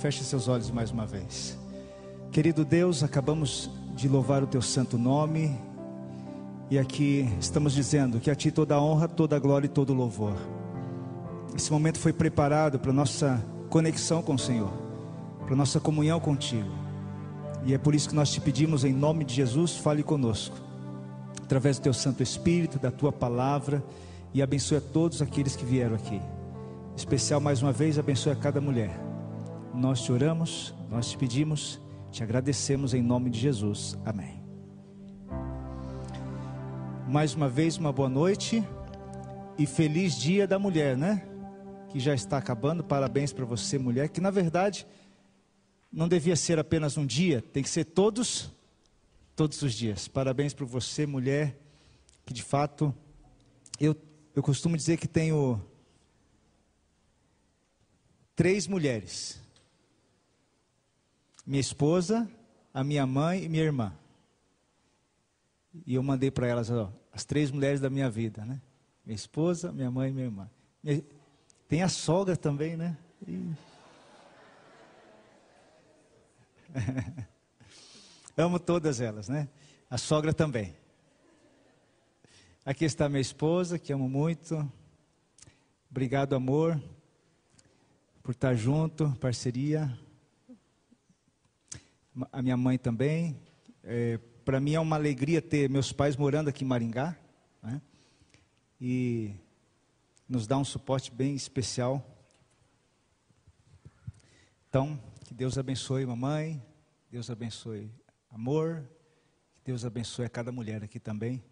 Feche seus olhos mais uma vez. Querido Deus, acabamos de louvar o teu santo nome e aqui estamos dizendo que a ti toda a honra, toda a glória e todo o louvor. Esse momento foi preparado para nossa conexão com o Senhor, para nossa comunhão contigo. E é por isso que nós te pedimos em nome de Jesus, fale conosco. Através do teu Santo Espírito, da tua palavra e abençoe a todos aqueles que vieram aqui. Especial mais uma vez, abençoe a cada mulher. Nós te oramos, nós te pedimos, te agradecemos em nome de Jesus. Amém. Mais uma vez, uma boa noite e feliz Dia da Mulher, né? Que já está acabando. Parabéns para você, mulher, que na verdade não devia ser apenas um dia, tem que ser todos todos os dias. Parabéns para você, mulher, que de fato eu eu costumo dizer que tenho três mulheres. Minha esposa, a minha mãe e minha irmã. E eu mandei para elas, ó, as três mulheres da minha vida, né? Minha esposa, minha mãe e minha irmã. Tem a sogra também, né? Amo todas elas, né? A sogra também. Aqui está minha esposa, que amo muito. Obrigado, amor, por estar junto, parceria. A minha mãe também. É, para mim é uma alegria ter meus pais morando aqui em Maringá. Né? E nos dá um suporte bem especial. Então, que Deus abençoe mamãe, Deus abençoe amor, que Deus abençoe a cada mulher aqui também.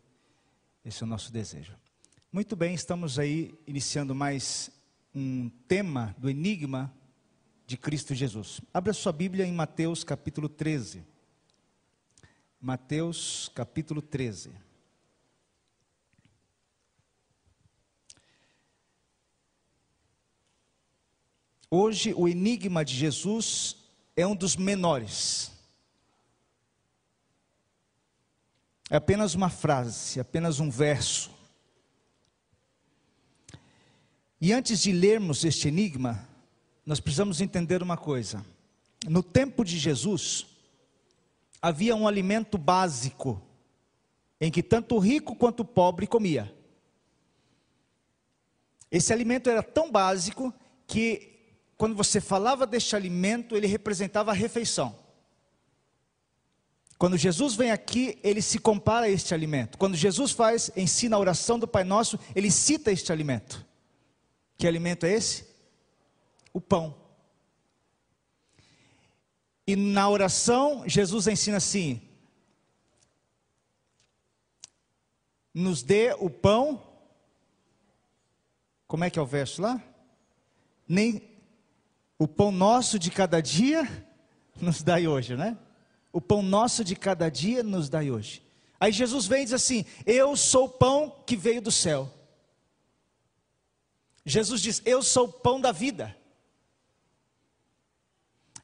Esse é o nosso desejo. Muito bem, estamos aí iniciando mais um tema do enigma de Cristo Jesus. Abra sua Bíblia em Mateus capítulo 13. Mateus capítulo 13. Hoje, o enigma de Jesus é um dos menores. É apenas uma frase, apenas um verso. E antes de lermos este enigma, nós precisamos entender uma coisa. No tempo de Jesus, havia um alimento básico em que tanto o rico quanto o pobre comia. Esse alimento era tão básico que quando você falava deste alimento, ele representava a refeição. Quando Jesus vem aqui, ele se compara a este alimento. Quando Jesus faz, ensina a oração do Pai Nosso, ele cita este alimento. Que alimento é esse? O pão. E na oração, Jesus ensina assim: nos dê o pão. Como é que é o verso lá? Nem o pão nosso de cada dia nos dai hoje, né? O pão nosso de cada dia nos dai hoje. Aí Jesus vem e diz assim: Eu sou o pão que veio do céu. Jesus diz: Eu sou o pão da vida.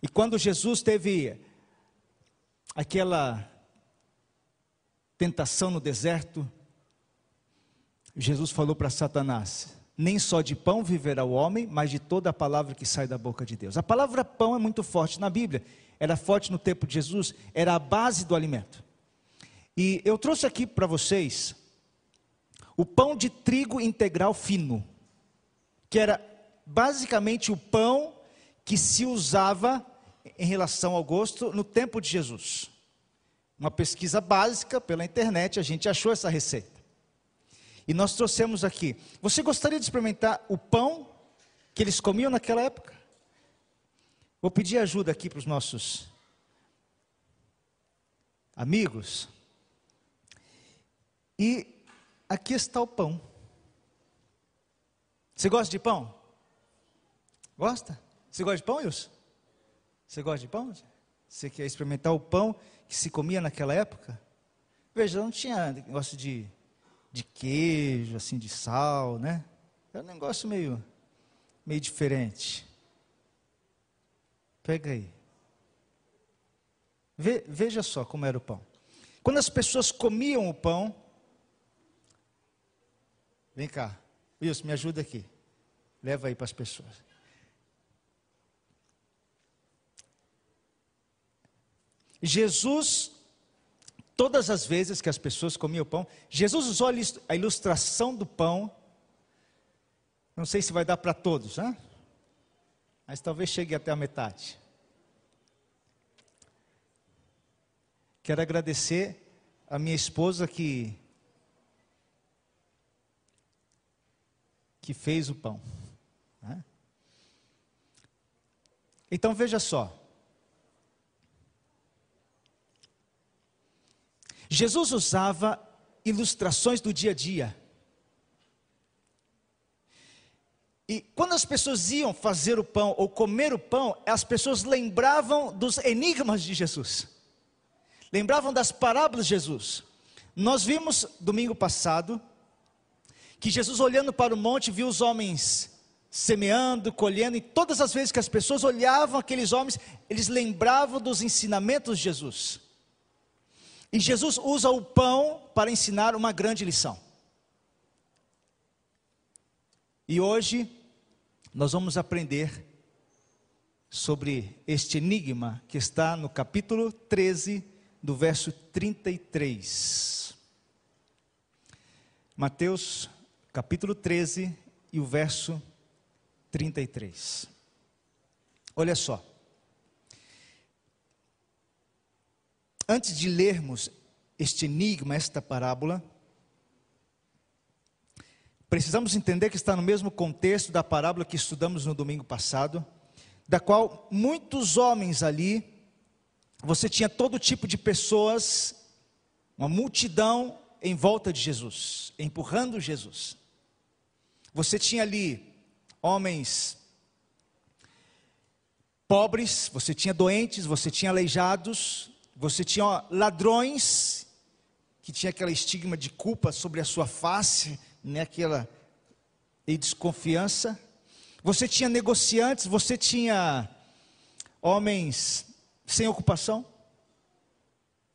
E quando Jesus teve aquela tentação no deserto, Jesus falou para Satanás: Nem só de pão viverá o homem, mas de toda a palavra que sai da boca de Deus. A palavra pão é muito forte na Bíblia, era forte no tempo de Jesus, era a base do alimento. E eu trouxe aqui para vocês o pão de trigo integral fino, que era basicamente o pão que se usava em relação ao gosto no tempo de Jesus. Uma pesquisa básica pela internet, a gente achou essa receita. E nós trouxemos aqui. Você gostaria de experimentar o pão que eles comiam naquela época? Vou pedir ajuda aqui para os nossos amigos. E aqui está o pão. Você gosta de pão? Gosta? Você gosta de pão, Wilson? Você gosta de pão? Você quer experimentar o pão que se comia naquela época? Veja, não tinha negócio de, de queijo, assim, de sal, né? É um negócio meio, meio diferente. Pega aí. Ve, veja só como era o pão. Quando as pessoas comiam o pão, vem cá, Wilson, me ajuda aqui. Leva aí para as pessoas. Jesus, todas as vezes que as pessoas comiam pão, Jesus usou a ilustração do pão. Não sei se vai dar para todos, né? mas talvez chegue até a metade. Quero agradecer a minha esposa que que fez o pão. Né? Então veja só. Jesus usava ilustrações do dia a dia. E quando as pessoas iam fazer o pão ou comer o pão, as pessoas lembravam dos enigmas de Jesus. Lembravam das parábolas de Jesus. Nós vimos domingo passado que Jesus olhando para o monte viu os homens semeando, colhendo, e todas as vezes que as pessoas olhavam aqueles homens, eles lembravam dos ensinamentos de Jesus. E Jesus usa o pão para ensinar uma grande lição. E hoje nós vamos aprender sobre este enigma que está no capítulo 13, do verso 33. Mateus, capítulo 13 e o verso 33. Olha só. Antes de lermos este enigma, esta parábola, precisamos entender que está no mesmo contexto da parábola que estudamos no domingo passado, da qual muitos homens ali, você tinha todo tipo de pessoas, uma multidão em volta de Jesus, empurrando Jesus. Você tinha ali homens pobres, você tinha doentes, você tinha aleijados, você tinha ladrões, que tinha aquela estigma de culpa sobre a sua face, né, aquela e desconfiança. Você tinha negociantes, você tinha homens sem ocupação,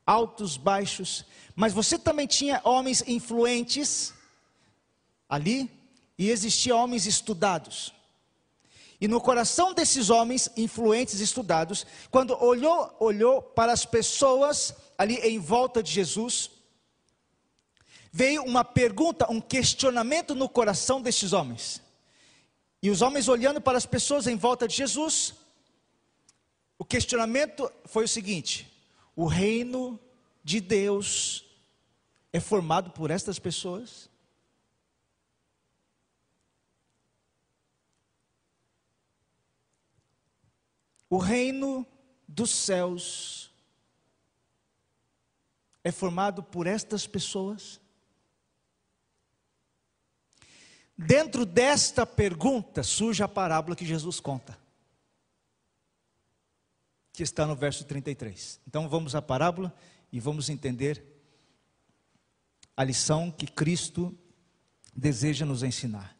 altos, baixos, mas você também tinha homens influentes ali, e existia homens estudados. E no coração desses homens influentes, estudados, quando olhou, olhou para as pessoas ali em volta de Jesus, veio uma pergunta, um questionamento no coração destes homens. E os homens olhando para as pessoas em volta de Jesus, o questionamento foi o seguinte: o reino de Deus é formado por estas pessoas? O reino dos céus é formado por estas pessoas? Dentro desta pergunta surge a parábola que Jesus conta, que está no verso 33. Então vamos à parábola e vamos entender a lição que Cristo deseja nos ensinar.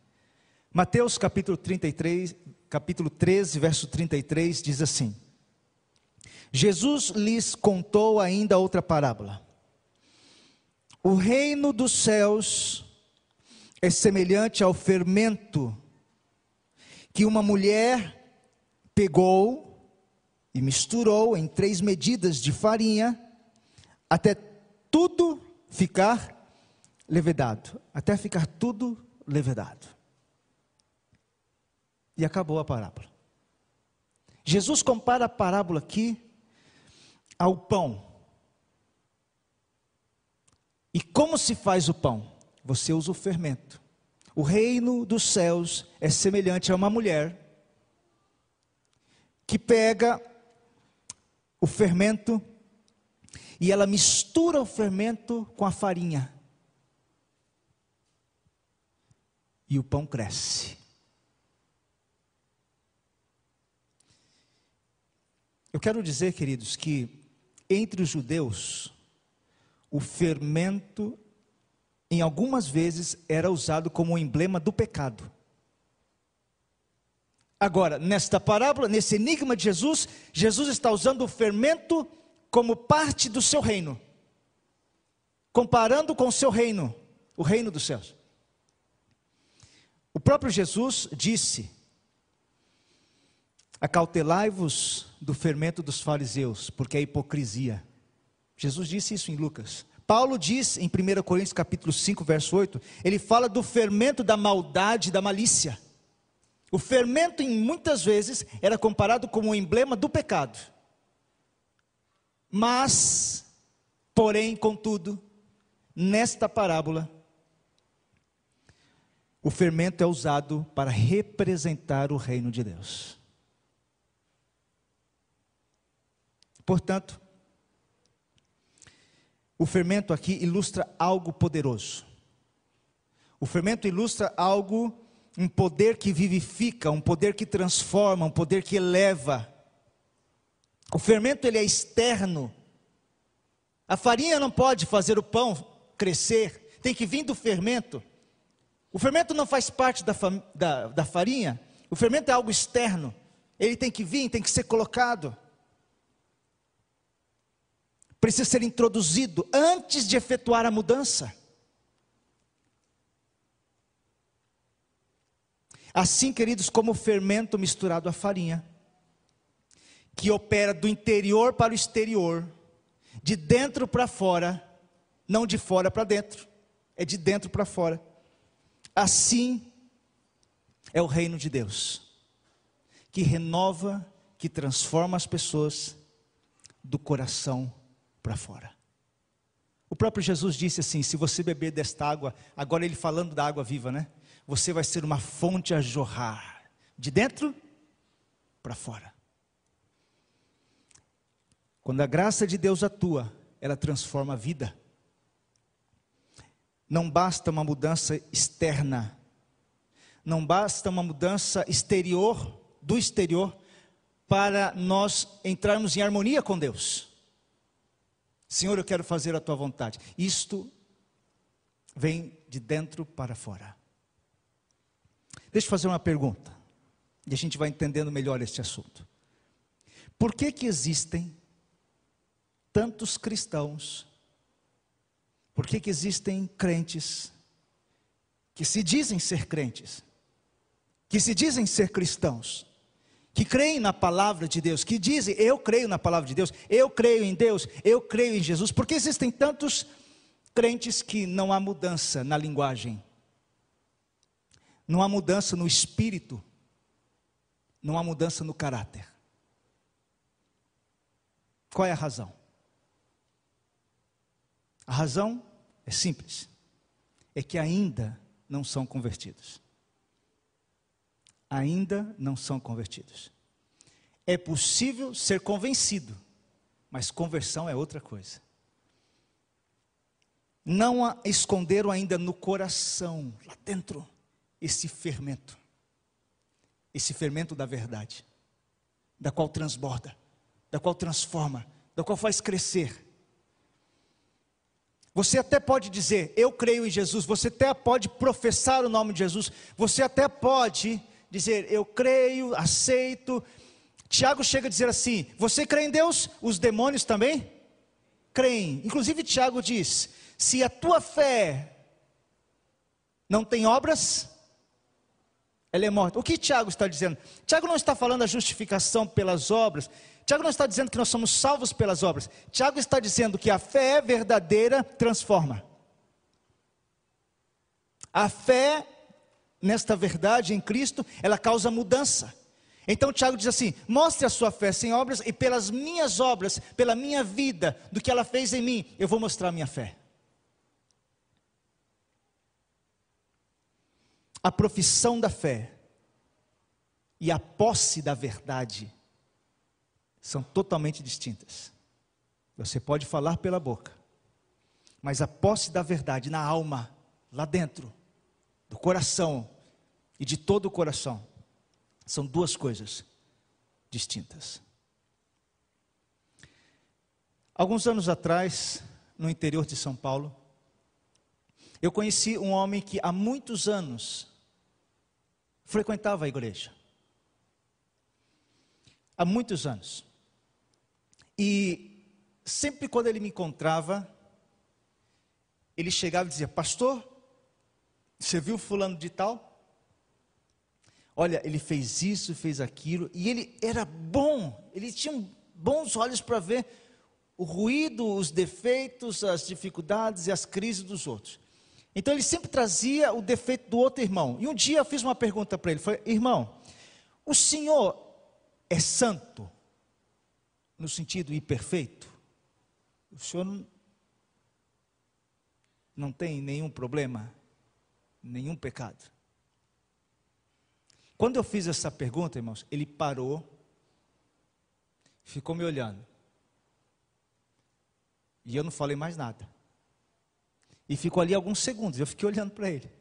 Mateus capítulo 33, capítulo 13, verso 33 diz assim: Jesus lhes contou ainda outra parábola. O reino dos céus é semelhante ao fermento que uma mulher pegou e misturou em três medidas de farinha até tudo ficar levedado, até ficar tudo levedado. E acabou a parábola. Jesus compara a parábola aqui ao pão. E como se faz o pão? você usa o fermento. O reino dos céus é semelhante a uma mulher que pega o fermento e ela mistura o fermento com a farinha. E o pão cresce. Eu quero dizer, queridos, que entre os judeus, o fermento em algumas vezes era usado como um emblema do pecado. Agora, nesta parábola, nesse enigma de Jesus, Jesus está usando o fermento como parte do seu reino, comparando com o seu reino, o reino dos céus. O próprio Jesus disse: Acautelai-vos do fermento dos fariseus, porque é hipocrisia. Jesus disse isso em Lucas. Paulo diz em 1 Coríntios capítulo 5, verso 8, ele fala do fermento da maldade, da malícia. O fermento, em muitas vezes, era comparado como um emblema do pecado. Mas, porém, contudo, nesta parábola, o fermento é usado para representar o reino de Deus. Portanto, o fermento aqui ilustra algo poderoso. O fermento ilustra algo, um poder que vivifica, um poder que transforma, um poder que eleva. O fermento ele é externo. A farinha não pode fazer o pão crescer, tem que vir do fermento. O fermento não faz parte da, da, da farinha, o fermento é algo externo. Ele tem que vir, tem que ser colocado precisa ser introduzido antes de efetuar a mudança. Assim, queridos, como o fermento misturado à farinha, que opera do interior para o exterior, de dentro para fora, não de fora para dentro, é de dentro para fora. Assim é o reino de Deus, que renova, que transforma as pessoas do coração para fora. O próprio Jesus disse assim: se você beber desta água, agora ele falando da água viva, né? Você vai ser uma fonte a jorrar, de dentro para fora. Quando a graça de Deus atua, ela transforma a vida. Não basta uma mudança externa, não basta uma mudança exterior, do exterior, para nós entrarmos em harmonia com Deus. Senhor, eu quero fazer a tua vontade. Isto vem de dentro para fora. Deixa eu fazer uma pergunta, e a gente vai entendendo melhor este assunto. Por que que existem tantos cristãos? Por que que existem crentes que se dizem ser crentes, que se dizem ser cristãos, que creem na palavra de Deus, que dizem: Eu creio na palavra de Deus, eu creio em Deus, eu creio em Jesus, porque existem tantos crentes que não há mudança na linguagem, não há mudança no espírito, não há mudança no caráter. Qual é a razão? A razão é simples: é que ainda não são convertidos ainda não são convertidos. É possível ser convencido, mas conversão é outra coisa. Não esconderam ainda no coração, lá dentro, esse fermento, esse fermento da verdade, da qual transborda, da qual transforma, da qual faz crescer. Você até pode dizer, eu creio em Jesus, você até pode professar o nome de Jesus, você até pode dizer, eu creio, aceito. Tiago chega a dizer assim: Você crê em Deus? Os demônios também creem. Inclusive, Tiago diz: Se a tua fé não tem obras, ela é morta. O que Tiago está dizendo? Tiago não está falando da justificação pelas obras. Tiago não está dizendo que nós somos salvos pelas obras. Tiago está dizendo que a fé verdadeira transforma. A fé nesta verdade em Cristo, ela causa mudança. Então Tiago diz assim: mostre a sua fé sem obras, e pelas minhas obras, pela minha vida, do que ela fez em mim, eu vou mostrar a minha fé. A profissão da fé e a posse da verdade são totalmente distintas. Você pode falar pela boca, mas a posse da verdade na alma, lá dentro, do coração, e de todo o coração são duas coisas distintas. Alguns anos atrás, no interior de São Paulo, eu conheci um homem que há muitos anos frequentava a igreja. Há muitos anos. E sempre quando ele me encontrava, ele chegava e dizia: Pastor, você viu fulano de tal? Olha, ele fez isso, fez aquilo, e ele era bom, ele tinha bons olhos para ver o ruído, os defeitos, as dificuldades e as crises dos outros. Então ele sempre trazia o defeito do outro irmão. E um dia eu fiz uma pergunta para ele: foi, irmão, o senhor é santo? No sentido imperfeito? O senhor não, não tem nenhum problema, nenhum pecado? Quando eu fiz essa pergunta, irmãos, ele parou, ficou me olhando. E eu não falei mais nada. E ficou ali alguns segundos, eu fiquei olhando para ele.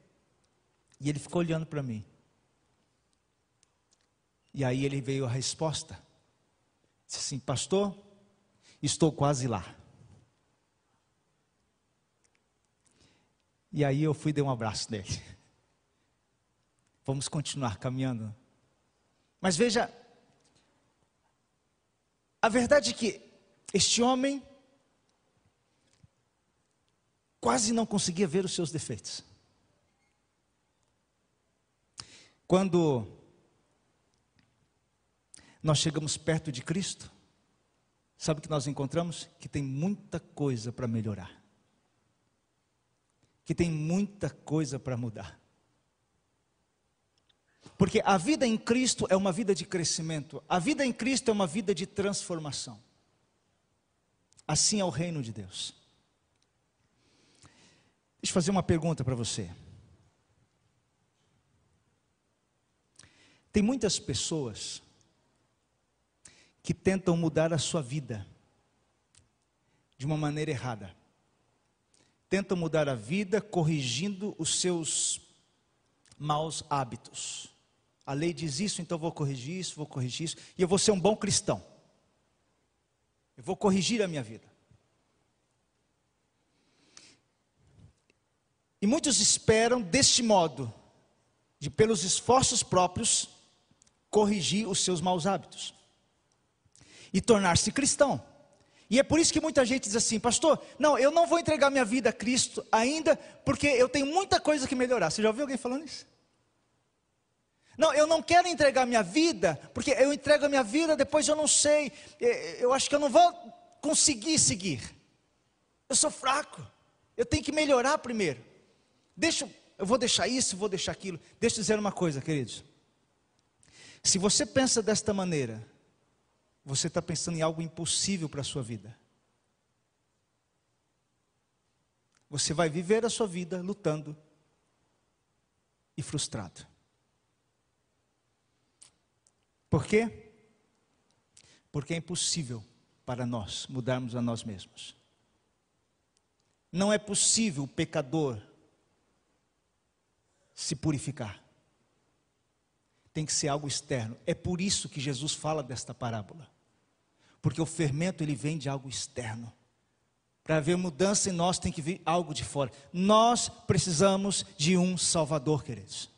E ele ficou olhando para mim. E aí ele veio a resposta. Disse assim: Pastor, estou quase lá. E aí eu fui e dei um abraço nele. Vamos continuar caminhando. Mas veja, a verdade é que este homem quase não conseguia ver os seus defeitos. Quando nós chegamos perto de Cristo, sabe o que nós encontramos? Que tem muita coisa para melhorar, que tem muita coisa para mudar. Porque a vida em Cristo é uma vida de crescimento, a vida em Cristo é uma vida de transformação. Assim é o reino de Deus. Deixa eu fazer uma pergunta para você. Tem muitas pessoas que tentam mudar a sua vida de uma maneira errada. Tentam mudar a vida corrigindo os seus maus hábitos. A lei diz isso, então vou corrigir isso, vou corrigir isso, e eu vou ser um bom cristão. Eu vou corrigir a minha vida. E muitos esperam deste modo, de pelos esforços próprios, corrigir os seus maus hábitos e tornar-se cristão. E é por isso que muita gente diz assim, pastor, não, eu não vou entregar minha vida a Cristo ainda, porque eu tenho muita coisa que melhorar. Você já ouviu alguém falando isso? Não, eu não quero entregar minha vida, porque eu entrego a minha vida, depois eu não sei, eu acho que eu não vou conseguir seguir. Eu sou fraco, eu tenho que melhorar primeiro. Deixa, eu vou deixar isso, vou deixar aquilo. Deixa eu dizer uma coisa, queridos. Se você pensa desta maneira, você está pensando em algo impossível para a sua vida. Você vai viver a sua vida lutando e frustrado. Por quê? Porque é impossível para nós mudarmos a nós mesmos. Não é possível o pecador se purificar. Tem que ser algo externo. É por isso que Jesus fala desta parábola. Porque o fermento ele vem de algo externo. Para haver mudança em nós tem que vir algo de fora. Nós precisamos de um Salvador, queridos.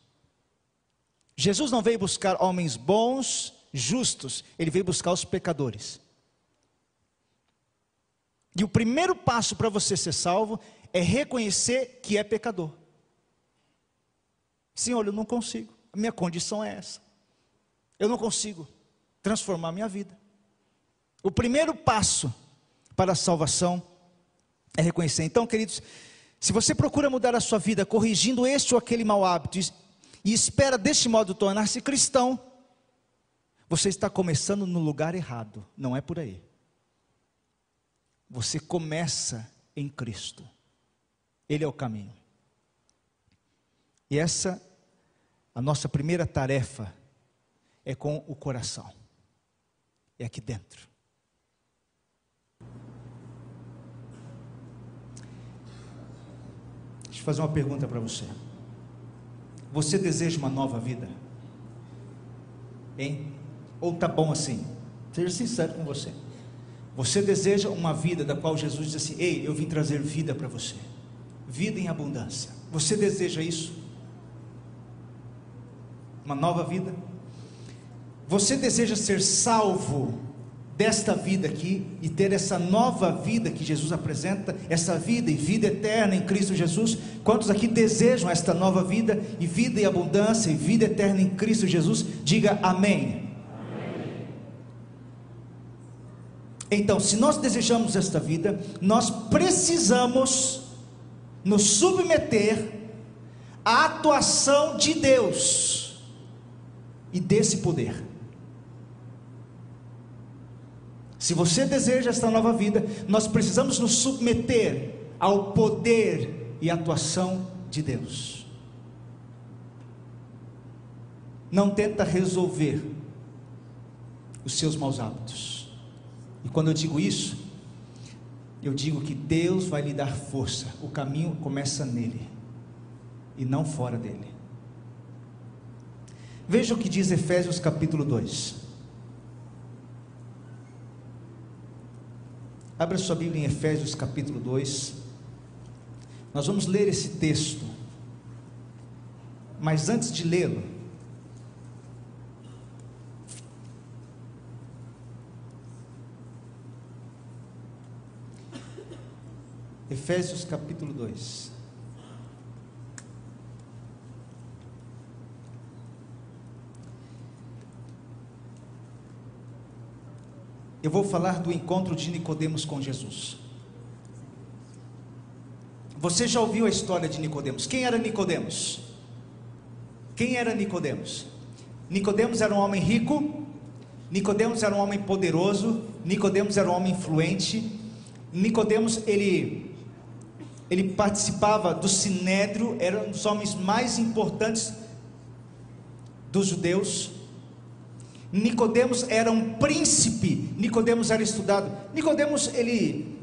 Jesus não veio buscar homens bons, justos, ele veio buscar os pecadores. E o primeiro passo para você ser salvo é reconhecer que é pecador. Senhor, eu não consigo, a minha condição é essa. Eu não consigo transformar a minha vida. O primeiro passo para a salvação é reconhecer. Então, queridos, se você procura mudar a sua vida corrigindo este ou aquele mau hábito, e espera deste modo tornar-se cristão, você está começando no lugar errado, não é por aí. Você começa em Cristo, Ele é o caminho. E essa, a nossa primeira tarefa, é com o coração, é aqui dentro. Deixa eu fazer uma pergunta para você. Você deseja uma nova vida? Hein? Ou tá bom assim? Seja sincero com você. Você deseja uma vida da qual Jesus diz assim: Ei, eu vim trazer vida para você, vida em abundância. Você deseja isso? Uma nova vida? Você deseja ser salvo desta vida aqui e ter essa nova vida que Jesus apresenta, essa vida e vida eterna em Cristo Jesus. Quantos aqui desejam esta nova vida e vida e abundância e vida eterna em Cristo Jesus? Diga amém. amém. Então, se nós desejamos esta vida, nós precisamos nos submeter à atuação de Deus e desse poder. Se você deseja esta nova vida, nós precisamos nos submeter ao poder e atuação de Deus. Não tenta resolver os seus maus hábitos. E quando eu digo isso, eu digo que Deus vai lhe dar força. O caminho começa nele e não fora dele. Veja o que diz Efésios capítulo 2. Abra sua Bíblia em Efésios capítulo 2. Nós vamos ler esse texto. Mas antes de lê-lo, Efésios capítulo 2. Eu vou falar do encontro de Nicodemos com Jesus. Você já ouviu a história de Nicodemos? Quem era Nicodemos? Quem era Nicodemos? Nicodemos era um homem rico, Nicodemos era um homem poderoso, Nicodemos era um homem influente. Nicodemos ele ele participava do sinédrio, era um dos homens mais importantes dos judeus. Nicodemos era um príncipe, Nicodemos era estudado. Nicodemos ele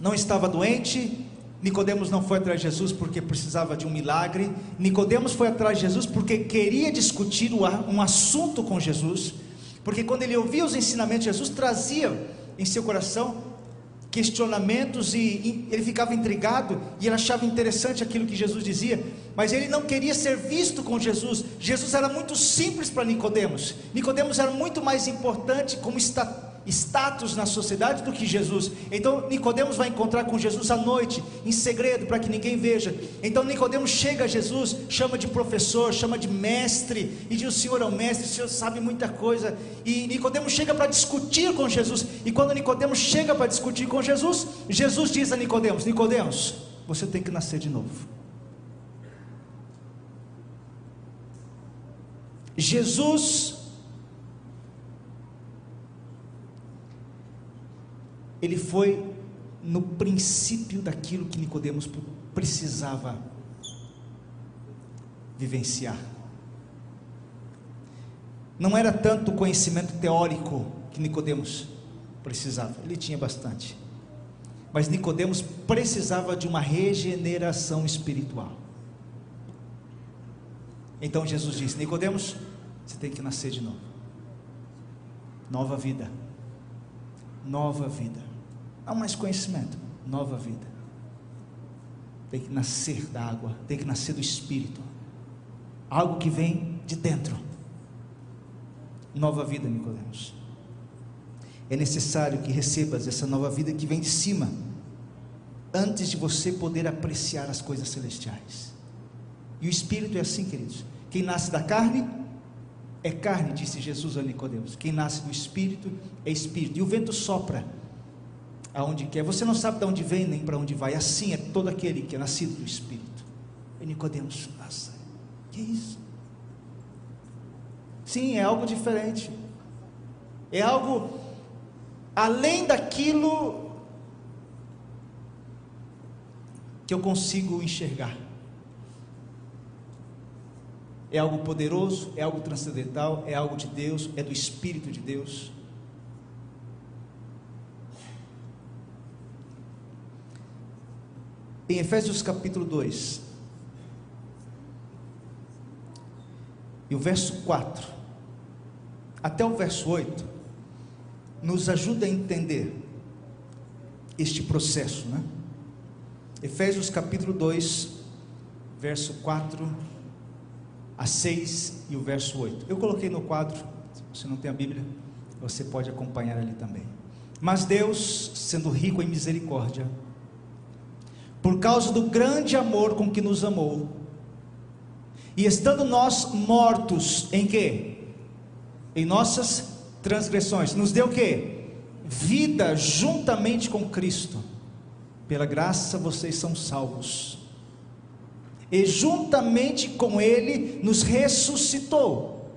não estava doente, Nicodemos não foi atrás de Jesus porque precisava de um milagre. Nicodemos foi atrás de Jesus porque queria discutir um assunto com Jesus, porque quando ele ouvia os ensinamentos de Jesus, trazia em seu coração questionamentos e ele ficava intrigado e ele achava interessante aquilo que Jesus dizia, mas ele não queria ser visto com Jesus. Jesus era muito simples para Nicodemos. Nicodemos era muito mais importante como está status na sociedade do que Jesus. Então Nicodemos vai encontrar com Jesus à noite, em segredo, para que ninguém veja. Então Nicodemos chega a Jesus, chama de professor, chama de mestre, e diz: "O Senhor é o mestre, o Senhor sabe muita coisa". E Nicodemos chega para discutir com Jesus. E quando Nicodemos chega para discutir com Jesus, Jesus diz a Nicodemos: "Nicodemos, você tem que nascer de novo". Jesus ele foi no princípio daquilo que Nicodemos precisava vivenciar. Não era tanto o conhecimento teórico que Nicodemos precisava, ele tinha bastante. Mas Nicodemos precisava de uma regeneração espiritual. Então Jesus disse: Nicodemos, você tem que nascer de novo. Nova vida. Nova vida. Não mais conhecimento, nova vida. Tem que nascer da água, tem que nascer do Espírito. Algo que vem de dentro. Nova vida, Nicodemos. É necessário que recebas essa nova vida que vem de cima, antes de você poder apreciar as coisas celestiais. E o Espírito é assim, queridos. Quem nasce da carne é carne, disse Jesus a Nicodemos. Quem nasce do Espírito é Espírito. E o vento sopra aonde quer. Você não sabe de onde vem nem para onde vai. Assim é todo aquele que é nascido do Espírito. E Nicodemos, nossa, que isso? Sim, é algo diferente. É algo além daquilo que eu consigo enxergar. É algo poderoso, é algo transcendental, é algo de Deus, é do Espírito de Deus. Em Efésios capítulo 2, e o verso 4, até o verso 8, nos ajuda a entender este processo, né? Efésios capítulo 2, verso 4 a 6 e o verso 8. Eu coloquei no quadro, se você não tem a Bíblia, você pode acompanhar ali também. Mas Deus, sendo rico em misericórdia, por causa do grande amor com que nos amou, e estando nós mortos em quê? Em nossas transgressões, nos deu o quê? Vida juntamente com Cristo. Pela graça vocês são salvos. E juntamente com ele nos ressuscitou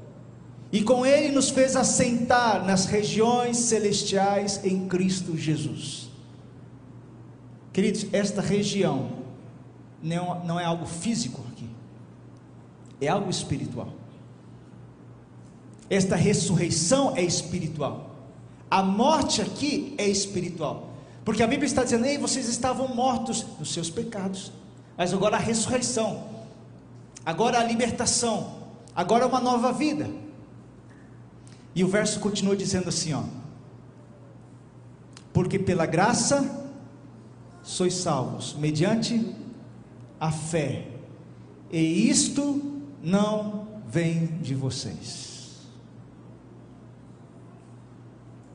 e com ele nos fez assentar nas regiões celestiais em Cristo Jesus. Queridos, esta região não, não é algo físico aqui, é algo espiritual. Esta ressurreição é espiritual. A morte aqui é espiritual. Porque a Bíblia está dizendo: Ei, vocês estavam mortos nos seus pecados, mas agora a ressurreição, agora a libertação, agora uma nova vida. E o verso continua dizendo assim, ó: Porque pela graça sois salvos mediante a fé. E isto não vem de vocês.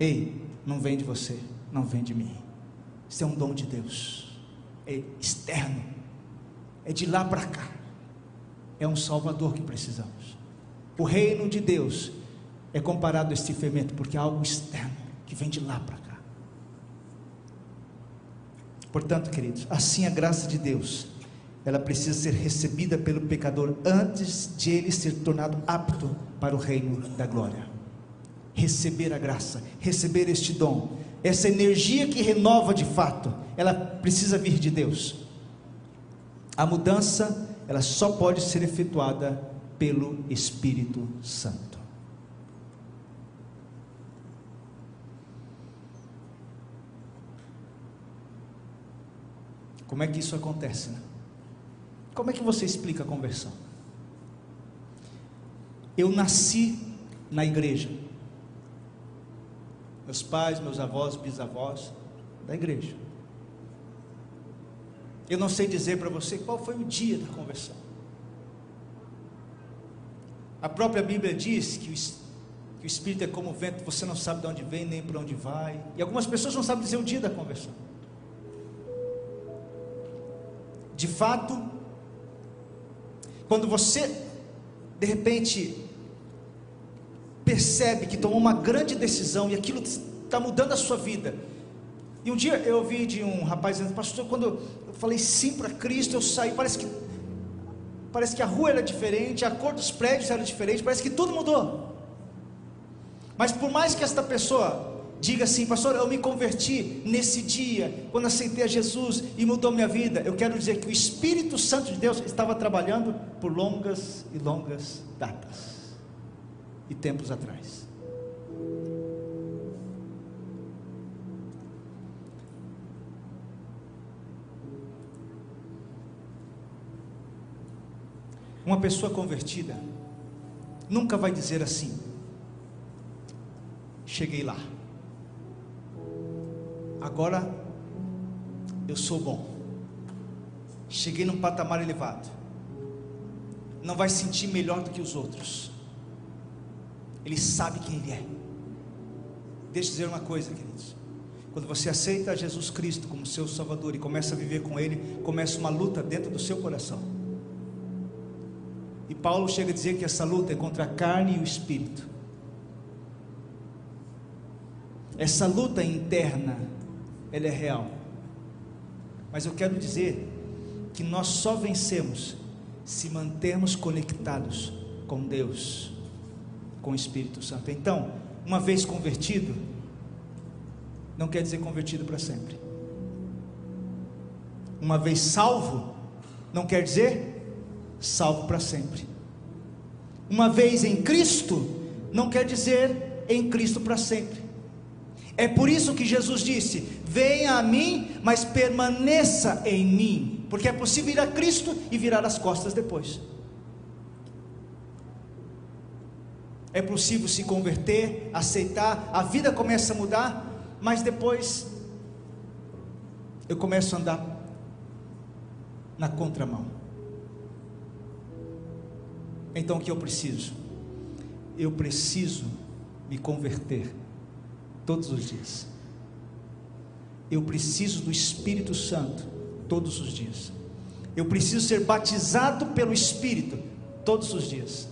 Ei, não vem de você, não vem de mim. Isso é um dom de Deus. É externo. É de lá para cá. É um Salvador que precisamos. O reino de Deus é comparado a este fermento, porque é algo externo, que vem de lá para cá. Portanto, queridos, assim a graça de Deus, ela precisa ser recebida pelo pecador antes de ele ser tornado apto para o reino da glória. Receber a graça, receber este dom, essa energia que renova de fato, ela precisa vir de Deus. A mudança, ela só pode ser efetuada pelo Espírito Santo. Como é que isso acontece? Né? Como é que você explica a conversão? Eu nasci na igreja. Meus pais, meus avós, bisavós, da igreja. Eu não sei dizer para você qual foi o dia da conversão. A própria Bíblia diz que o, que o Espírito é como o vento, você não sabe de onde vem nem para onde vai. E algumas pessoas não sabem dizer o dia da conversão. De fato, quando você de repente percebe que tomou uma grande decisão e aquilo está mudando a sua vida. E um dia eu ouvi de um rapaz dizendo, pastor, quando eu falei sim para Cristo, eu saí, parece que parece que a rua era diferente, a cor dos prédios era diferente, parece que tudo mudou. Mas por mais que esta pessoa Diga assim, pastor, eu me converti nesse dia, quando aceitei a Jesus e mudou minha vida. Eu quero dizer que o Espírito Santo de Deus estava trabalhando por longas e longas datas e tempos atrás. Uma pessoa convertida nunca vai dizer assim: cheguei lá agora eu sou bom. Cheguei num patamar elevado. Não vai sentir melhor do que os outros. Ele sabe quem ele é. Deixa eu dizer uma coisa, queridos. Quando você aceita Jesus Cristo como seu Salvador e começa a viver com Ele, começa uma luta dentro do seu coração. E Paulo chega a dizer que essa luta é contra a carne e o espírito. Essa luta interna ela é real. Mas eu quero dizer que nós só vencemos se mantermos conectados com Deus, com o Espírito Santo. Então, uma vez convertido, não quer dizer convertido para sempre. Uma vez salvo, não quer dizer salvo para sempre. Uma vez em Cristo, não quer dizer em Cristo para sempre. É por isso que Jesus disse: Venha a mim, mas permaneça em mim, porque é possível ir a Cristo e virar as costas depois. É possível se converter, aceitar, a vida começa a mudar, mas depois eu começo a andar na contramão. Então o que eu preciso? Eu preciso me converter todos os dias. Eu preciso do Espírito Santo todos os dias. Eu preciso ser batizado pelo Espírito todos os dias.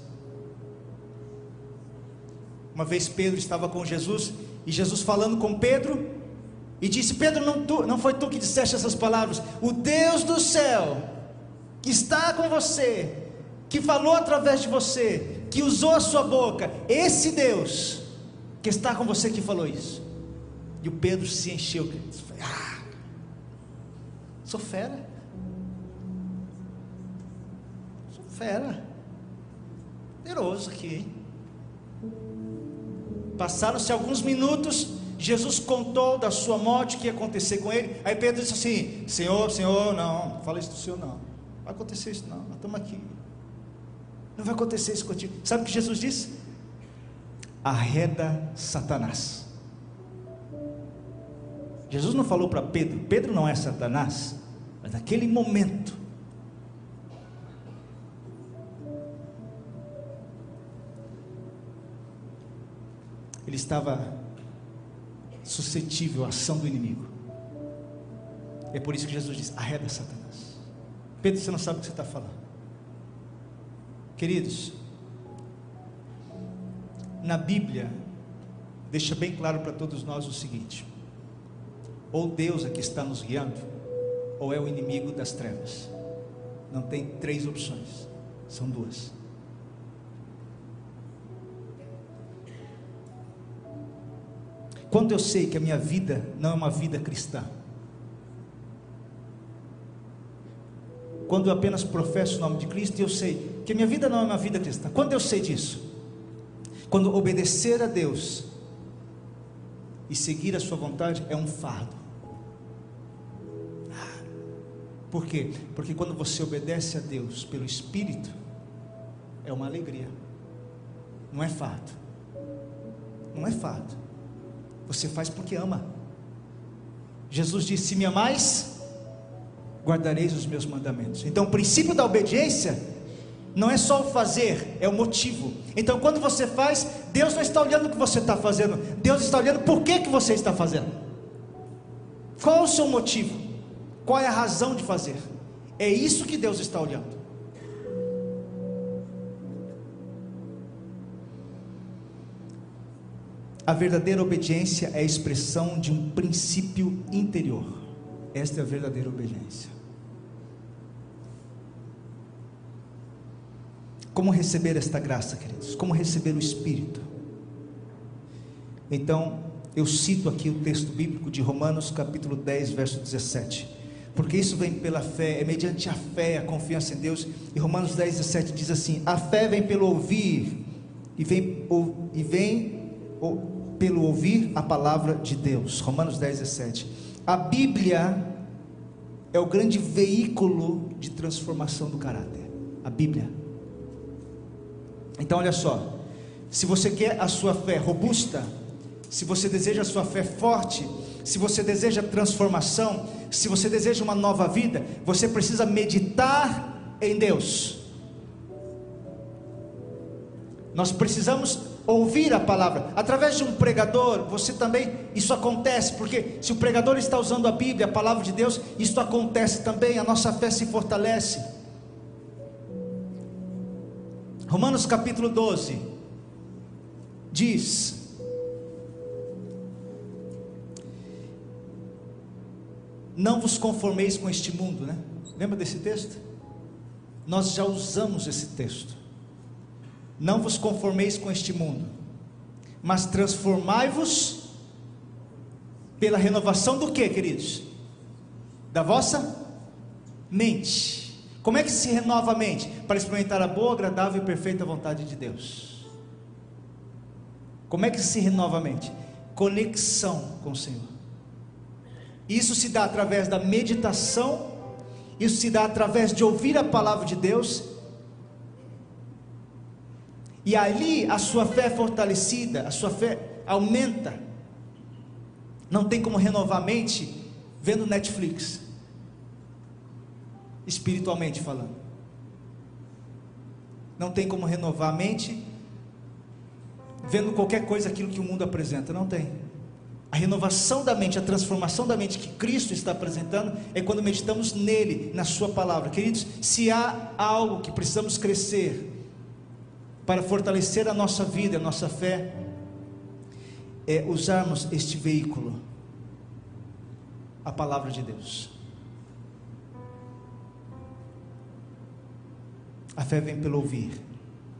Uma vez Pedro estava com Jesus e Jesus falando com Pedro e disse: Pedro, não, tu, não foi tu que disseste essas palavras? O Deus do céu que está com você, que falou através de você, que usou a sua boca, esse Deus que está com você que falou isso. E o Pedro se encheu, ah, sou fera, sou fera, poderoso aqui, hein? Passaram-se alguns minutos, Jesus contou da sua morte, o que ia acontecer com ele. Aí Pedro disse assim: Senhor, Senhor, não, não fala isso do Senhor, não. Não vai acontecer isso, não. Nós estamos aqui. Não vai acontecer isso contigo. Sabe o que Jesus disse? Arreda Satanás. Jesus não falou para Pedro, Pedro não é Satanás, mas naquele momento, ele estava suscetível à ação do inimigo. É por isso que Jesus diz: arreda Satanás. Pedro, você não sabe o que você está falando. Queridos, na Bíblia, deixa bem claro para todos nós o seguinte: ou Deus é que está nos guiando, ou é o inimigo das trevas. Não tem três opções, são duas. Quando eu sei que a minha vida não é uma vida cristã, quando eu apenas professo o nome de Cristo eu sei que a minha vida não é uma vida cristã, quando eu sei disso, quando obedecer a Deus e seguir a Sua vontade é um fardo. Por quê? Porque quando você obedece a Deus pelo Espírito, é uma alegria, não é fardo, não é fardo. Você faz porque ama. Jesus disse: Se me amais, guardareis os meus mandamentos. Então, o princípio da obediência não é só o fazer, é o motivo. Então, quando você faz, Deus não está olhando o que você está fazendo, Deus está olhando por que, que você está fazendo. Qual o seu motivo? Qual é a razão de fazer? É isso que Deus está olhando. A verdadeira obediência é a expressão de um princípio interior. Esta é a verdadeira obediência. Como receber esta graça, queridos? Como receber o Espírito? Então, eu cito aqui o texto bíblico de Romanos, capítulo 10, verso 17. Porque isso vem pela fé, é mediante a fé, a confiança em Deus. E Romanos 10, 17 diz assim: A fé vem pelo ouvir, e vem, e vem pelo ouvir a palavra de Deus. Romanos 10, 17. A Bíblia é o grande veículo de transformação do caráter. A Bíblia. Então, olha só. Se você quer a sua fé robusta, se você deseja a sua fé forte, se você deseja transformação, se você deseja uma nova vida, você precisa meditar em Deus. Nós precisamos ouvir a palavra. Através de um pregador, você também, isso acontece, porque se o pregador está usando a Bíblia, a palavra de Deus, isso acontece também, a nossa fé se fortalece. Romanos capítulo 12 diz: Não vos conformeis com este mundo, né? Lembra desse texto? Nós já usamos esse texto. Não vos conformeis com este mundo, mas transformai-vos pela renovação do que, queridos? Da vossa mente. Como é que se renova a mente? Para experimentar a boa, agradável e perfeita vontade de Deus. Como é que se renova a mente? Conexão com o Senhor. Isso se dá através da meditação, isso se dá através de ouvir a palavra de Deus e ali a sua fé é fortalecida, a sua fé aumenta. Não tem como renovar a mente vendo Netflix, espiritualmente falando. Não tem como renovar a mente vendo qualquer coisa aquilo que o mundo apresenta. Não tem. A renovação da mente, a transformação da mente que Cristo está apresentando é quando meditamos nele, na Sua palavra. Queridos, se há algo que precisamos crescer para fortalecer a nossa vida, a nossa fé, é usarmos este veículo, a palavra de Deus. A fé vem pelo ouvir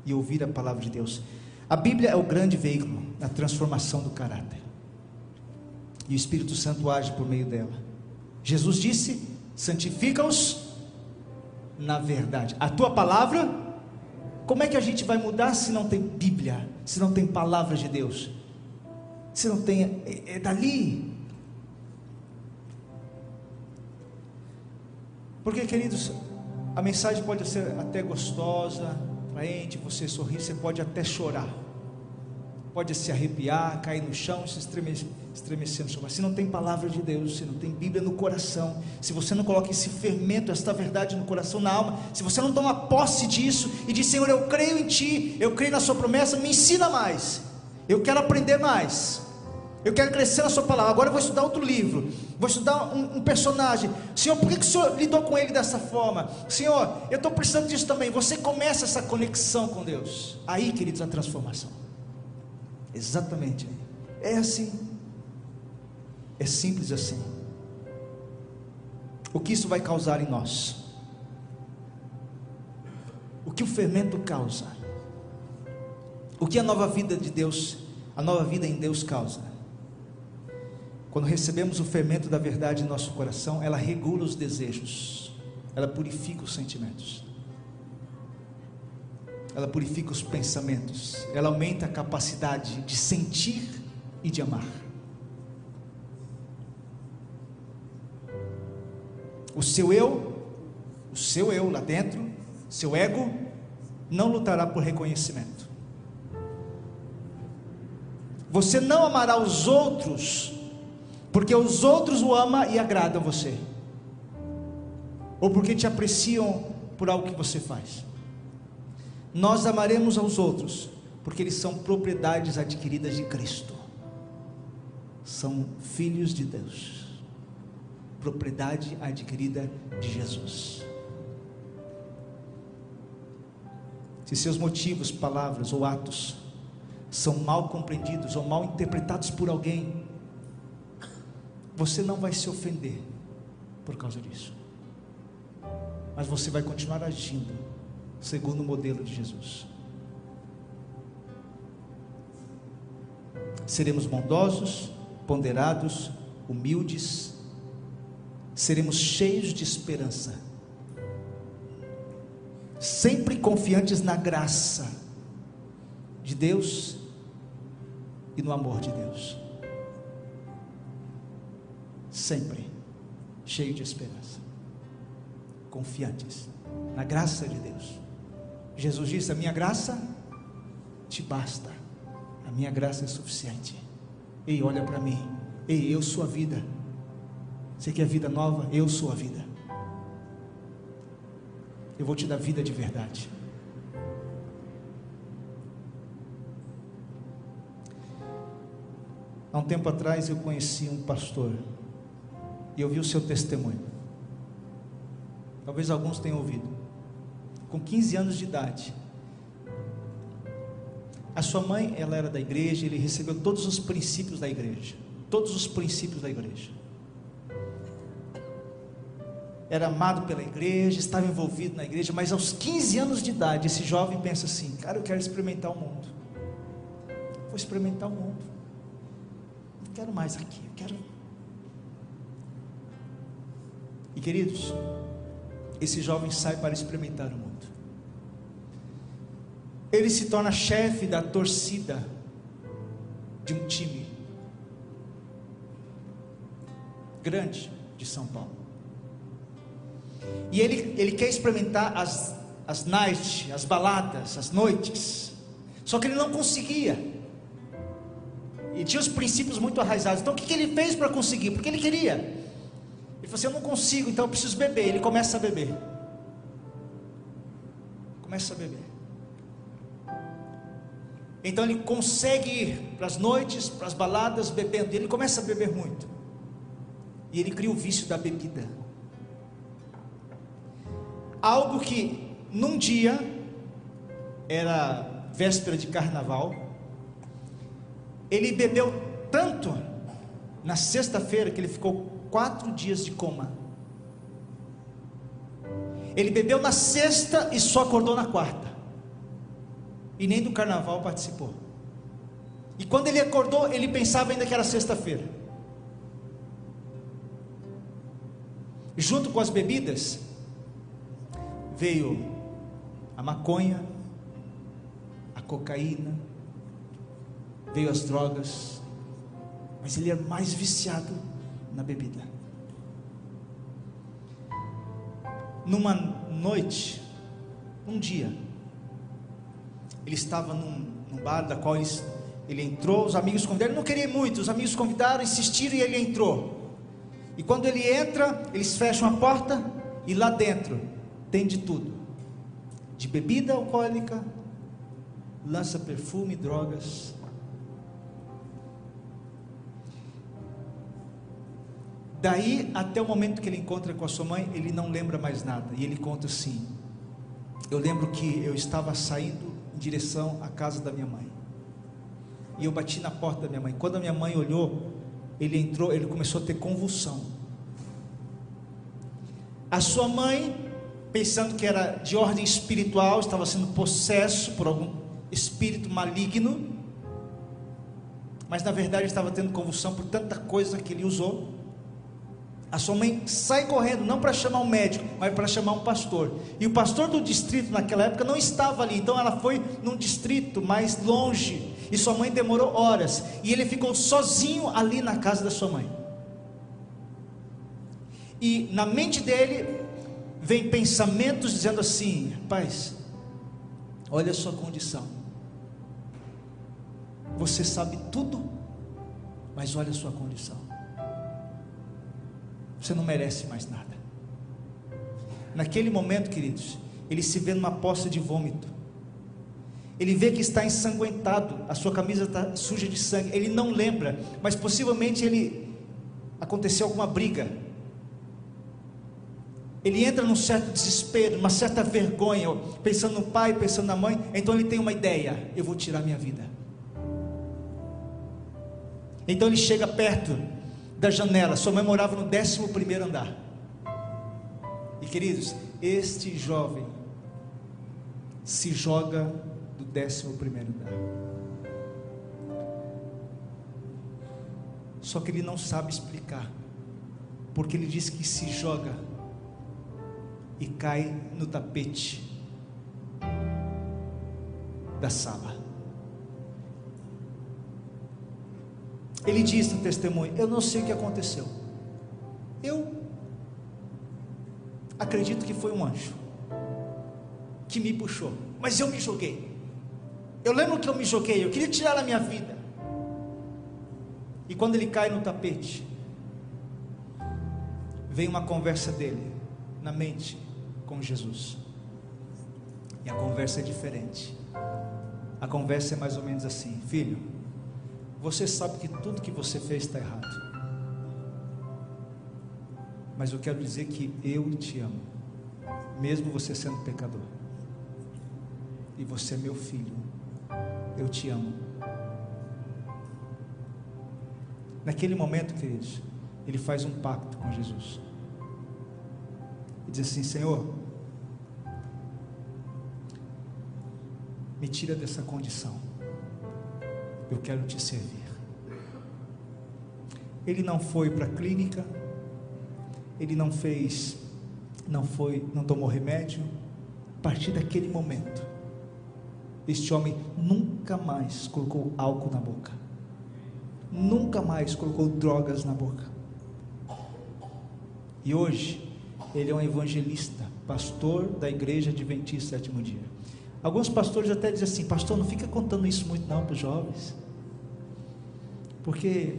e ouvir a palavra de Deus. A Bíblia é o grande veículo na transformação do caráter. E o Espírito Santo age por meio dela. Jesus disse: santifica-os na verdade. A tua palavra, como é que a gente vai mudar se não tem Bíblia, se não tem palavra de Deus? Se não tem, é, é dali. Porque, queridos, a mensagem pode ser até gostosa, atraente, você sorrir, você pode até chorar pode se arrepiar, cair no chão, se estremecer, estremecendo. Se não tem palavra de Deus, se não tem Bíblia no coração, se você não coloca esse fermento, esta verdade no coração, na alma, se você não toma posse disso e diz: Senhor, eu creio em Ti, eu creio na Sua promessa, me ensina mais, eu quero aprender mais. Eu quero crescer na sua palavra. Agora eu vou estudar outro livro. Vou estudar um, um personagem. Senhor, por que, que o Senhor lidou com ele dessa forma? Senhor, eu estou precisando disso também. Você começa essa conexão com Deus. Aí, queridos, a transformação. Exatamente. É assim. É simples assim. O que isso vai causar em nós? O que o fermento causa? O que a nova vida de Deus, a nova vida em Deus causa? Quando recebemos o fermento da verdade em nosso coração, ela regula os desejos, ela purifica os sentimentos ela purifica os pensamentos, ela aumenta a capacidade de sentir e de amar. O seu eu, o seu eu lá dentro, seu ego, não lutará por reconhecimento. Você não amará os outros, porque os outros o amam e agradam você, ou porque te apreciam por algo que você faz. Nós amaremos aos outros, porque eles são propriedades adquiridas de Cristo. São filhos de Deus. Propriedade adquirida de Jesus. Se seus motivos, palavras ou atos são mal compreendidos ou mal interpretados por alguém, você não vai se ofender por causa disso. Mas você vai continuar agindo segundo o modelo de Jesus. Seremos bondosos, ponderados, humildes, seremos cheios de esperança, sempre confiantes na graça de Deus e no amor de Deus. Sempre cheio de esperança, confiantes na graça de Deus. Jesus disse: A minha graça te basta, a minha graça é suficiente. Ei, olha para mim, ei, eu sou a vida. Você quer vida nova? Eu sou a vida. Eu vou te dar vida de verdade. Há um tempo atrás eu conheci um pastor e eu vi o seu testemunho. Talvez alguns tenham ouvido com 15 anos de idade. A sua mãe, ela era da igreja, ele recebeu todos os princípios da igreja, todos os princípios da igreja. Era amado pela igreja, estava envolvido na igreja, mas aos 15 anos de idade, esse jovem pensa assim: Cara, eu quero experimentar o mundo. Vou experimentar o mundo. Não quero mais aqui, eu quero. E queridos, esse jovem sai para experimentar o mundo ele se torna chefe da torcida de um time grande de São Paulo. E ele, ele quer experimentar as, as nights, as baladas, as noites. Só que ele não conseguia. E tinha os princípios muito arraizados. Então o que, que ele fez para conseguir? Porque ele queria. Ele falou assim: Eu não consigo, então eu preciso beber. Ele começa a beber. Começa a beber. Então ele consegue ir para as noites, para as baladas, bebendo. Ele começa a beber muito. E ele cria o vício da bebida. Algo que num dia era véspera de carnaval. Ele bebeu tanto na sexta-feira que ele ficou quatro dias de coma. Ele bebeu na sexta e só acordou na quarta. E nem do carnaval participou. E quando ele acordou, ele pensava ainda que era sexta-feira. Junto com as bebidas, veio a maconha, a cocaína, veio as drogas, mas ele era mais viciado na bebida. Numa noite, um dia, ele estava num, num bar da qual ele, ele entrou, os amigos convidaram, ele não queria muito, os amigos convidaram, insistiram e ele entrou. E quando ele entra, eles fecham a porta e lá dentro tem de tudo: de bebida alcoólica, lança perfume, drogas. Daí até o momento que ele encontra com a sua mãe, ele não lembra mais nada. E ele conta assim: Eu lembro que eu estava saindo em direção à casa da minha mãe. E eu bati na porta da minha mãe. Quando a minha mãe olhou, ele entrou, ele começou a ter convulsão. A sua mãe, pensando que era de ordem espiritual, estava sendo possesso por algum espírito maligno, mas na verdade estava tendo convulsão por tanta coisa que ele usou. A sua mãe sai correndo, não para chamar um médico, mas para chamar um pastor. E o pastor do distrito naquela época não estava ali, então ela foi num distrito mais longe. E sua mãe demorou horas. E ele ficou sozinho ali na casa da sua mãe. E na mente dele vem pensamentos dizendo assim: rapaz, olha a sua condição. Você sabe tudo, mas olha a sua condição você não merece mais nada. Naquele momento, queridos, ele se vê numa poça de vômito. Ele vê que está ensanguentado, a sua camisa está suja de sangue. Ele não lembra, mas possivelmente ele aconteceu alguma briga. Ele entra num certo desespero, uma certa vergonha, pensando no pai, pensando na mãe. Então ele tem uma ideia: eu vou tirar minha vida. Então ele chega perto da janela. Sua mãe morava no 11 primeiro andar. E queridos, este jovem se joga do 11 primeiro andar. Só que ele não sabe explicar, porque ele diz que se joga e cai no tapete da sala. Ele diz no testemunho: Eu não sei o que aconteceu. Eu acredito que foi um anjo que me puxou, mas eu me joguei. Eu lembro que eu me joguei, eu queria tirar a minha vida. E quando ele cai no tapete, vem uma conversa dele na mente com Jesus. E a conversa é diferente. A conversa é mais ou menos assim: Filho, você sabe que tudo que você fez está errado. Mas eu quero dizer que eu te amo, mesmo você sendo pecador. E você é meu filho. Eu te amo. Naquele momento, queridos, ele faz um pacto com Jesus. E diz assim: Senhor, me tira dessa condição eu quero te servir. Ele não foi para a clínica, ele não fez, não foi, não tomou remédio. A partir daquele momento, este homem nunca mais colocou álcool na boca, nunca mais colocou drogas na boca. E hoje, ele é um evangelista, pastor da igreja adventista sétimo dia. Alguns pastores até dizem assim: Pastor, não fica contando isso muito não para os jovens. Porque,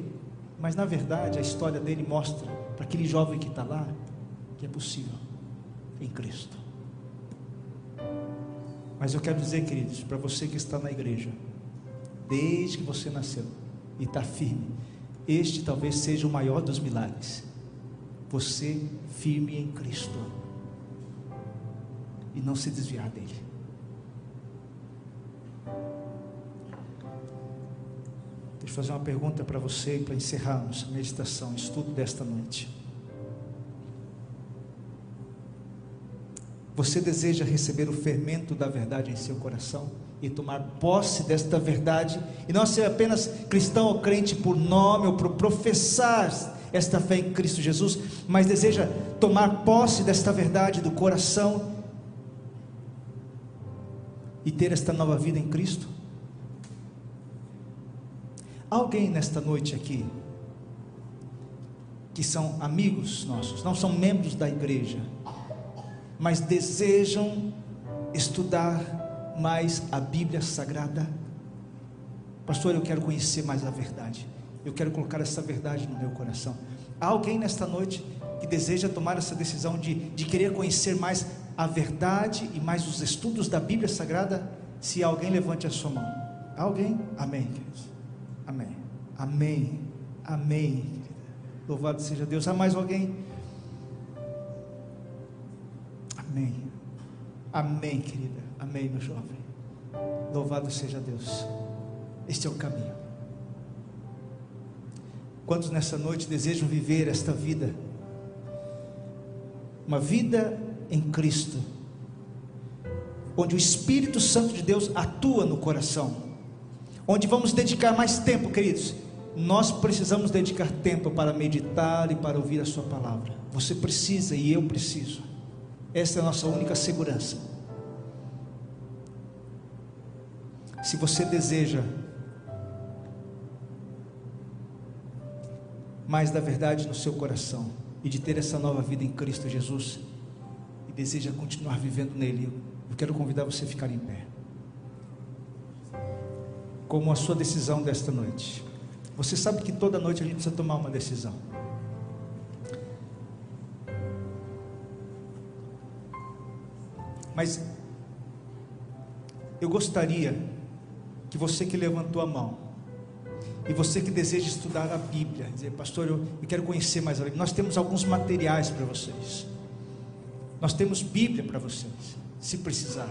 mas na verdade, a história dele mostra para aquele jovem que está lá que é possível em Cristo. Mas eu quero dizer, queridos, para você que está na igreja, desde que você nasceu, e está firme. Este talvez seja o maior dos milagres. Você firme em Cristo e não se desviar dele. Deixa eu fazer uma pergunta para você para encerrarmos a meditação, estudo desta noite. Você deseja receber o fermento da verdade em seu coração e tomar posse desta verdade e não ser apenas cristão ou crente por nome ou por professar esta fé em Cristo Jesus, mas deseja tomar posse desta verdade do coração e ter esta nova vida em Cristo? Alguém nesta noite aqui que são amigos nossos, não são membros da igreja, mas desejam estudar mais a Bíblia Sagrada. Pastor, eu quero conhecer mais a verdade. Eu quero colocar essa verdade no meu coração. Há alguém nesta noite que deseja tomar essa decisão de, de querer conhecer mais a verdade e mais os estudos da Bíblia Sagrada? Se alguém levante a sua mão. Alguém? Amém, queridos. Amém. Amém. Amém. Louvado seja Deus. Há mais alguém? Amém. Amém, querida. Amém, meu jovem. Louvado seja Deus. Este é o caminho. Quantos nessa noite desejam viver esta vida? Uma vida em Cristo, onde o Espírito Santo de Deus atua no coração, onde vamos dedicar mais tempo, queridos. Nós precisamos dedicar tempo para meditar e para ouvir a Sua palavra. Você precisa e eu preciso. Essa é a nossa única segurança. Se você deseja mais da verdade no seu coração e de ter essa nova vida em Cristo Jesus e deseja continuar vivendo nele, eu quero convidar você a ficar em pé. Como a sua decisão desta noite. Você sabe que toda noite a gente precisa tomar uma decisão. Mas eu gostaria que você que levantou a mão, e você que deseja estudar a Bíblia, dizer, pastor, eu, eu quero conhecer mais a Bíblia. Nós temos alguns materiais para vocês. Nós temos Bíblia para vocês, se precisar.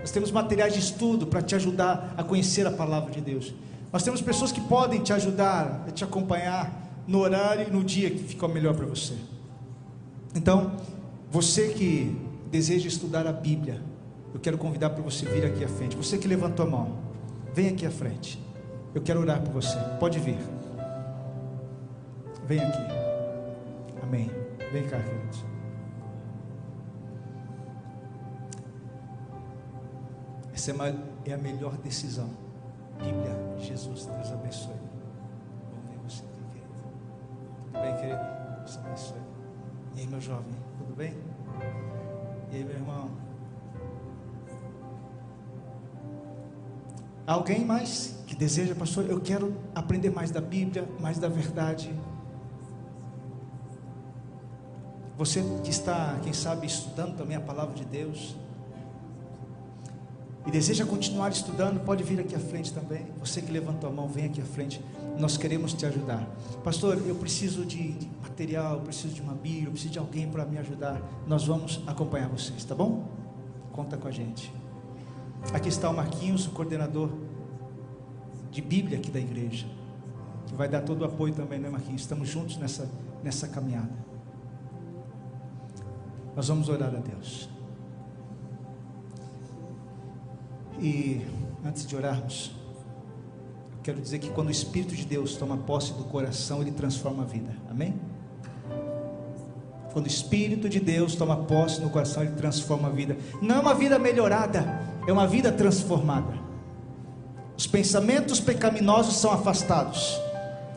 Nós temos materiais de estudo para te ajudar a conhecer a palavra de Deus. Nós temos pessoas que podem te ajudar, a te acompanhar no horário e no dia que fica melhor para você. Então, você que deseja estudar a Bíblia, eu quero convidar para você vir aqui à frente. Você que levantou a mão, vem aqui à frente. Eu quero orar por você. Pode vir. Vem aqui. Amém. Vem cá, queridos. Essa é, a melhor decisão. Bíblia, Jesus, Deus abençoe. Bom ver você aqui, querido. Tudo bem, querido? Deus abençoe. E aí, meu jovem, tudo bem? E aí, meu irmão? Alguém mais que deseja, pastor, eu quero aprender mais da Bíblia, mais da verdade. Você que está, quem sabe, estudando também a palavra de Deus e deseja continuar estudando, pode vir aqui à frente também. Você que levantou a mão, vem aqui à frente. Nós queremos te ajudar. Pastor, eu preciso de, material, eu preciso de uma Bíblia, eu preciso de alguém para me ajudar. Nós vamos acompanhar vocês, tá bom? Conta com a gente. Aqui está o Marquinhos, o coordenador de Bíblia aqui da igreja, que vai dar todo o apoio também, né, Marquinhos? Estamos juntos nessa, nessa caminhada. Nós vamos orar a Deus. E antes de orarmos, quero dizer que quando o Espírito de Deus toma posse do coração, ele transforma a vida. Amém? Quando o Espírito de Deus toma posse no coração, ele transforma a vida. Não é uma vida melhorada, é uma vida transformada. Os pensamentos pecaminosos são afastados,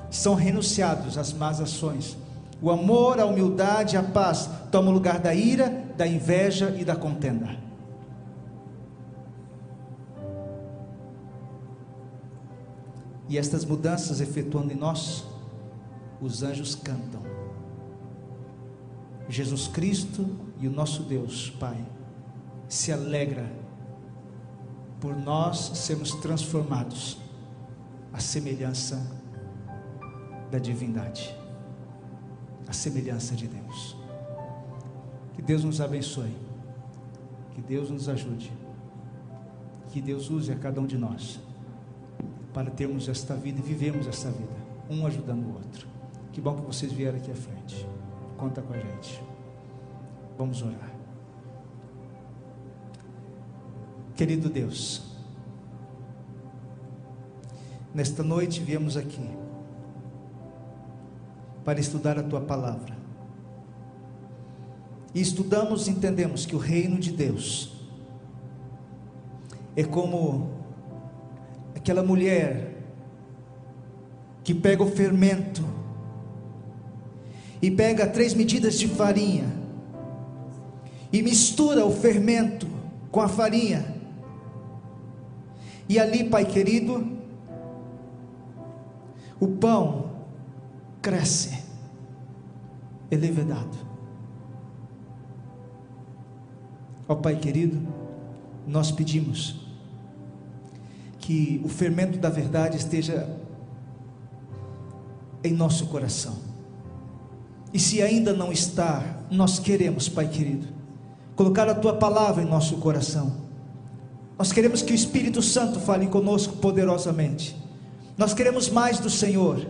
são renunciados às más ações. O amor, a humildade, a paz tomam o lugar da ira, da inveja e da contenda. E estas mudanças efetuando em nós, os anjos cantam. Jesus Cristo e o nosso Deus, Pai, se alegra por nós sermos transformados a semelhança da divindade, a semelhança de Deus. Que Deus nos abençoe, que Deus nos ajude, que Deus use a cada um de nós para termos esta vida e vivemos esta vida, um ajudando o outro. Que bom que vocês vieram aqui à frente. Conta com a gente. Vamos orar. Querido Deus, nesta noite viemos aqui para estudar a tua palavra. E estudamos e entendemos que o reino de Deus é como aquela mulher que pega o fermento e pega três medidas de farinha e mistura o fermento com a farinha. E ali, Pai querido, o pão cresce, é levedado. Ó Pai querido, nós pedimos que o fermento da verdade esteja em nosso coração. E se ainda não está, nós queremos, Pai querido, colocar a tua palavra em nosso coração. Nós queremos que o Espírito Santo fale conosco poderosamente. Nós queremos mais do Senhor.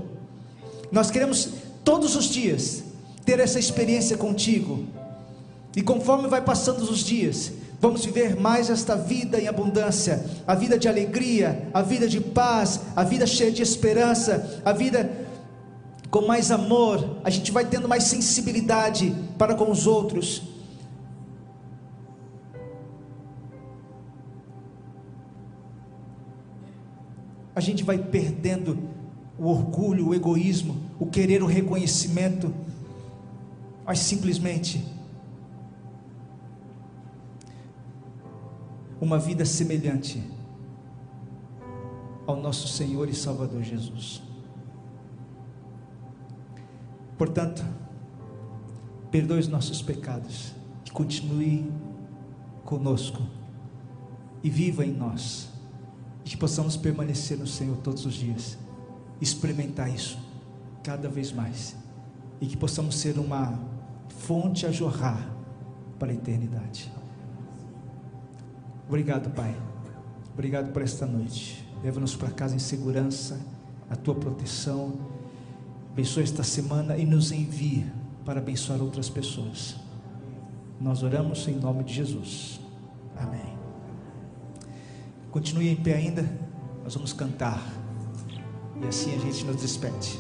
Nós queremos todos os dias ter essa experiência contigo. E conforme vai passando os dias, vamos viver mais esta vida em abundância, a vida de alegria, a vida de paz, a vida cheia de esperança, a vida com mais amor, a gente vai tendo mais sensibilidade para com os outros. A gente vai perdendo o orgulho, o egoísmo, o querer o reconhecimento, mas simplesmente uma vida semelhante ao nosso Senhor e Salvador Jesus. Portanto, perdoe os nossos pecados, e continue conosco e viva em nós, e que possamos permanecer no Senhor todos os dias experimentar isso cada vez mais e que possamos ser uma fonte a jorrar para a eternidade. Obrigado, Pai. Obrigado por esta noite. Leva-nos para casa em segurança, a tua proteção. Abençoa esta semana e nos envia para abençoar outras pessoas. Nós oramos em nome de Jesus. Amém. Continue em pé ainda. Nós vamos cantar. E assim a gente nos despede.